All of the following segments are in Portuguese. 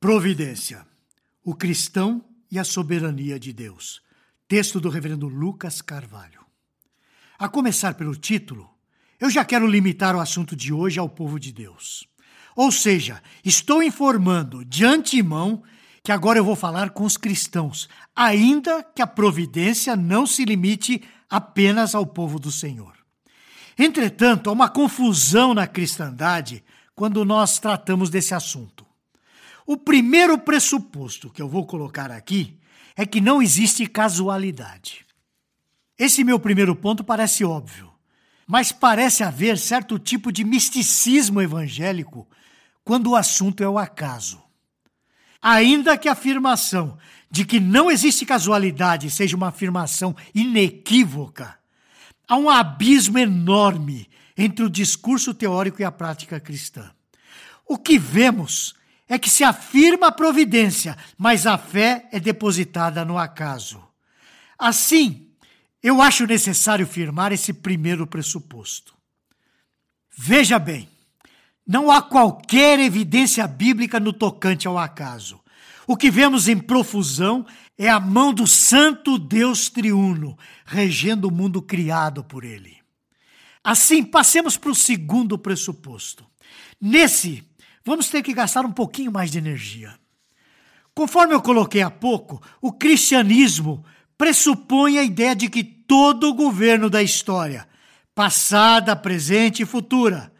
Providência. O cristão e a soberania de Deus. Texto do reverendo Lucas Carvalho. A começar pelo título, eu já quero limitar o assunto de hoje ao povo de Deus. Ou seja, estou informando de antemão que agora eu vou falar com os cristãos, ainda que a providência não se limite apenas ao povo do Senhor. Entretanto, há uma confusão na cristandade quando nós tratamos desse assunto. O primeiro pressuposto que eu vou colocar aqui é que não existe casualidade. Esse meu primeiro ponto parece óbvio, mas parece haver certo tipo de misticismo evangélico quando o assunto é o acaso. Ainda que a afirmação de que não existe casualidade seja uma afirmação inequívoca, há um abismo enorme entre o discurso teórico e a prática cristã. O que vemos é que se afirma a providência, mas a fé é depositada no acaso. Assim, eu acho necessário firmar esse primeiro pressuposto. Veja bem, não há qualquer evidência bíblica no tocante ao acaso. O que vemos em profusão é a mão do Santo Deus triuno, regendo o mundo criado por ele. Assim, passemos para o segundo pressuposto. Nesse, vamos ter que gastar um pouquinho mais de energia. Conforme eu coloquei há pouco, o cristianismo pressupõe a ideia de que todo o governo da história, passada, presente e futura,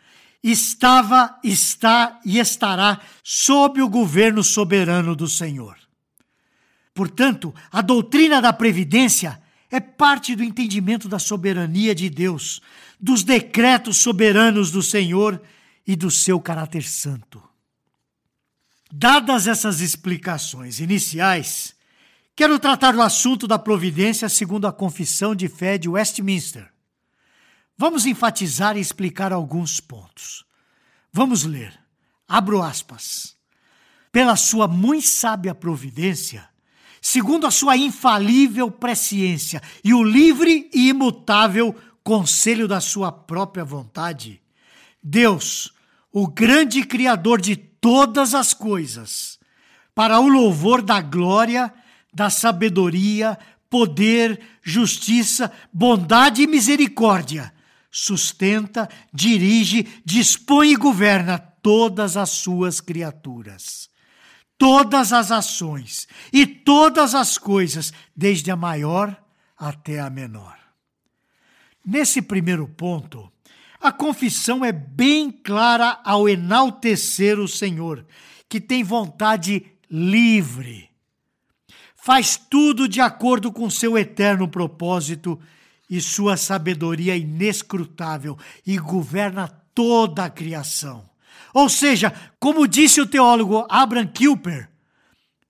estava, está e estará sob o governo soberano do Senhor. Portanto, a doutrina da previdência é parte do entendimento da soberania de Deus, dos decretos soberanos do Senhor e do seu caráter santo. Dadas essas explicações iniciais, quero tratar do assunto da providência segundo a Confissão de Fé de Westminster. Vamos enfatizar e explicar alguns pontos. Vamos ler. Abro aspas. Pela sua muito sábia providência, segundo a sua infalível presciência e o livre e imutável conselho da sua própria vontade, Deus, o grande Criador de todas as coisas, para o louvor da glória, da sabedoria, poder, justiça, bondade e misericórdia, sustenta, dirige, dispõe e governa todas as suas criaturas. Todas as ações e todas as coisas, desde a maior até a menor. Nesse primeiro ponto, a confissão é bem clara ao enaltecer o Senhor, que tem vontade livre. Faz tudo de acordo com seu eterno propósito e sua sabedoria inescrutável e governa toda a criação. Ou seja, como disse o teólogo Abraham Kuyper,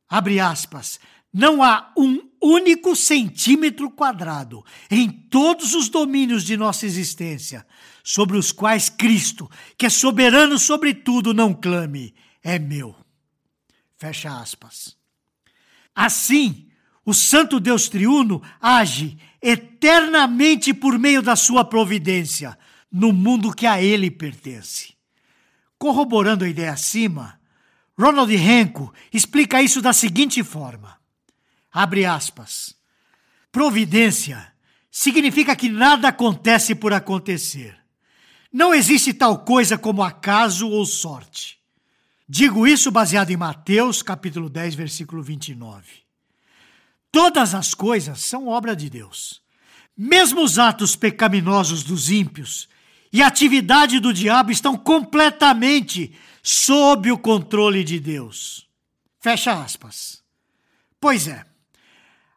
abre aspas, não há um único centímetro quadrado em todos os domínios de nossa existência sobre os quais Cristo, que é soberano sobre tudo, não clame: é meu. Fecha aspas. Assim, o Santo Deus Triuno age eternamente por meio da sua providência no mundo que a ele pertence. Corroborando a ideia acima, Ronald Henko explica isso da seguinte forma: Abre aspas. Providência significa que nada acontece por acontecer. Não existe tal coisa como acaso ou sorte. Digo isso baseado em Mateus, capítulo 10, versículo 29. Todas as coisas são obra de Deus. Mesmo os atos pecaminosos dos ímpios e a atividade do diabo estão completamente sob o controle de Deus. Fecha aspas. Pois é,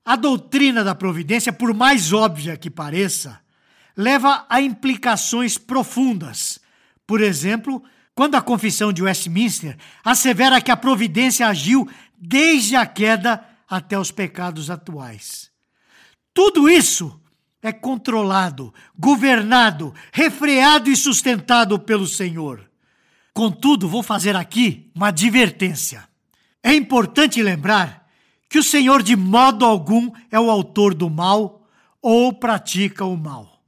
a doutrina da providência, por mais óbvia que pareça, leva a implicações profundas. Por exemplo, quando a Confissão de Westminster assevera que a providência agiu desde a queda até os pecados atuais. Tudo isso é controlado, governado, refreado e sustentado pelo Senhor. Contudo, vou fazer aqui uma advertência. É importante lembrar que o Senhor de modo algum é o autor do mal ou pratica o mal.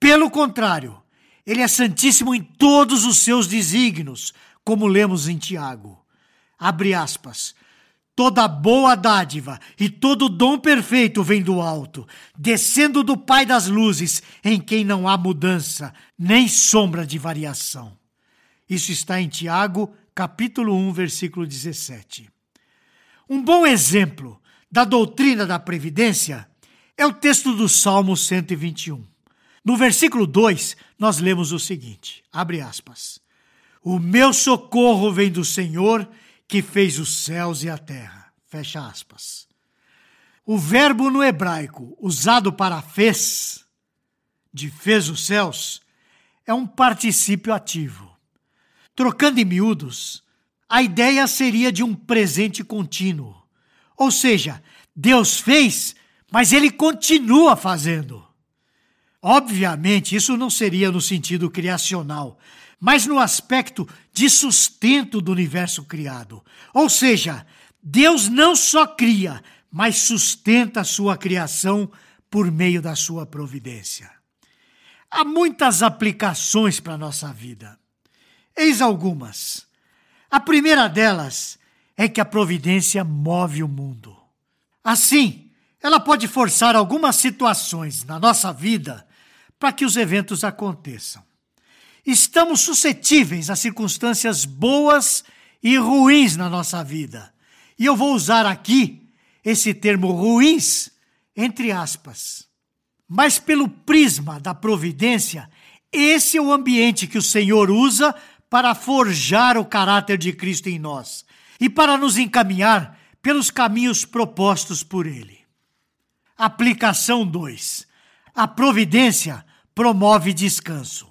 Pelo contrário, ele é santíssimo em todos os seus desígnios, como lemos em Tiago. Abre aspas. Toda boa dádiva e todo dom perfeito vem do alto, descendo do Pai das luzes, em quem não há mudança, nem sombra de variação. Isso está em Tiago, capítulo 1, versículo 17. Um bom exemplo da doutrina da previdência é o texto do Salmo 121. No versículo 2, nós lemos o seguinte: abre aspas. O meu socorro vem do Senhor que fez os céus e a terra. Fecha aspas. O verbo no hebraico usado para fez, de fez os céus, é um particípio ativo. Trocando em miúdos, a ideia seria de um presente contínuo. Ou seja, Deus fez, mas ele continua fazendo. Obviamente, isso não seria no sentido criacional, mas no aspecto de sustento do universo criado. Ou seja, Deus não só cria, mas sustenta a sua criação por meio da sua providência. Há muitas aplicações para a nossa vida. Eis algumas. A primeira delas é que a providência move o mundo. Assim, ela pode forçar algumas situações na nossa vida para que os eventos aconteçam estamos suscetíveis a circunstâncias boas e ruins na nossa vida. E eu vou usar aqui esse termo ruins entre aspas. Mas pelo prisma da providência, esse é o ambiente que o Senhor usa para forjar o caráter de Cristo em nós e para nos encaminhar pelos caminhos propostos por Ele. Aplicação 2. A providência promove descanso.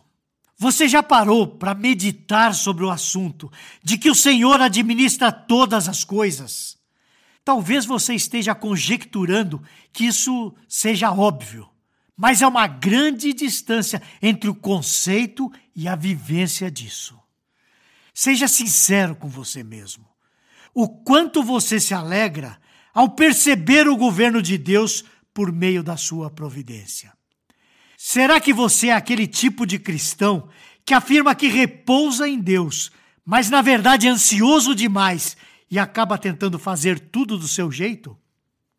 Você já parou para meditar sobre o assunto de que o Senhor administra todas as coisas? Talvez você esteja conjecturando que isso seja óbvio, mas há uma grande distância entre o conceito e a vivência disso. Seja sincero com você mesmo. O quanto você se alegra ao perceber o governo de Deus por meio da sua providência. Será que você é aquele tipo de cristão que afirma que repousa em Deus, mas na verdade é ansioso demais e acaba tentando fazer tudo do seu jeito?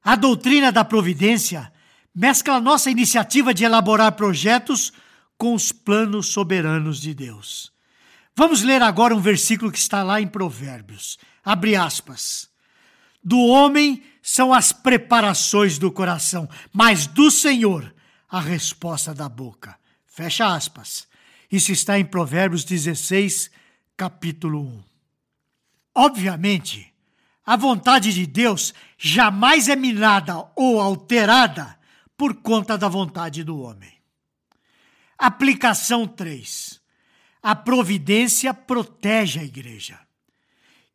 A doutrina da providência mescla nossa iniciativa de elaborar projetos com os planos soberanos de Deus. Vamos ler agora um versículo que está lá em Provérbios. Abre aspas. Do homem são as preparações do coração, mas do Senhor a resposta da boca. Fecha aspas. Isso está em Provérbios 16, capítulo 1. Obviamente, a vontade de Deus jamais é minada ou alterada por conta da vontade do homem. Aplicação 3. A providência protege a igreja.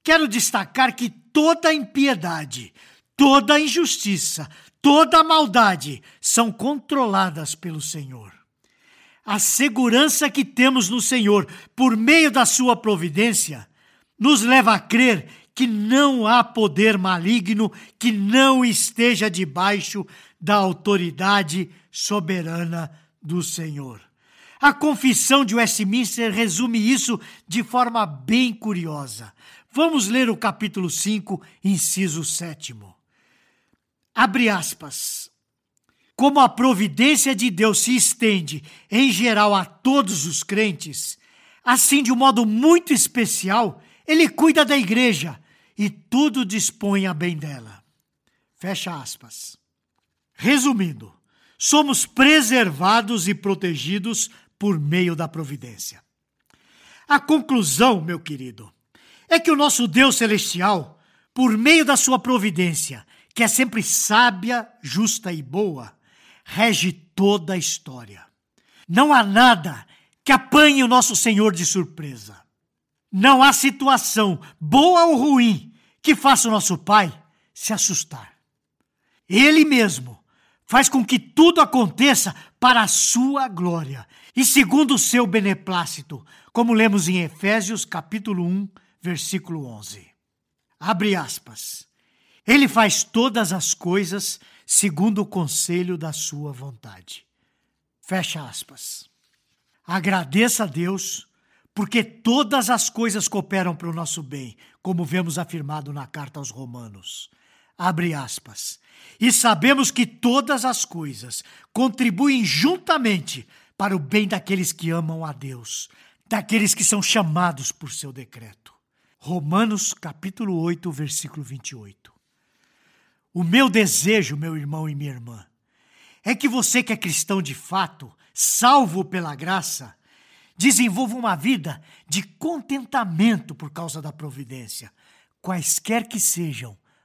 Quero destacar que toda impiedade, toda injustiça, toda maldade são controladas pelo Senhor. A segurança que temos no Senhor por meio da sua providência nos leva a crer que não há poder maligno que não esteja debaixo da autoridade soberana do Senhor. A confissão de Westminster resume isso de forma bem curiosa. Vamos ler o capítulo 5, inciso 7. Abre aspas. Como a providência de Deus se estende em geral a todos os crentes, assim de um modo muito especial, ele cuida da igreja e tudo dispõe a bem dela. Fecha aspas. Resumindo, somos preservados e protegidos por meio da providência. A conclusão, meu querido, é que o nosso Deus celestial, por meio da sua providência, que é sempre sábia, justa e boa, rege toda a história. Não há nada que apanhe o nosso Senhor de surpresa. Não há situação, boa ou ruim, que faça o nosso Pai se assustar. Ele mesmo faz com que tudo aconteça para a sua glória e segundo o seu beneplácito, como lemos em Efésios capítulo 1, versículo 11. Abre aspas. Ele faz todas as coisas segundo o conselho da sua vontade. Fecha aspas. Agradeça a Deus porque todas as coisas cooperam para o nosso bem, como vemos afirmado na carta aos Romanos. Abre aspas. E sabemos que todas as coisas contribuem juntamente para o bem daqueles que amam a Deus, daqueles que são chamados por seu decreto. Romanos capítulo 8, versículo 28. O meu desejo, meu irmão e minha irmã, é que você que é cristão de fato, salvo pela graça, desenvolva uma vida de contentamento por causa da providência, quaisquer que sejam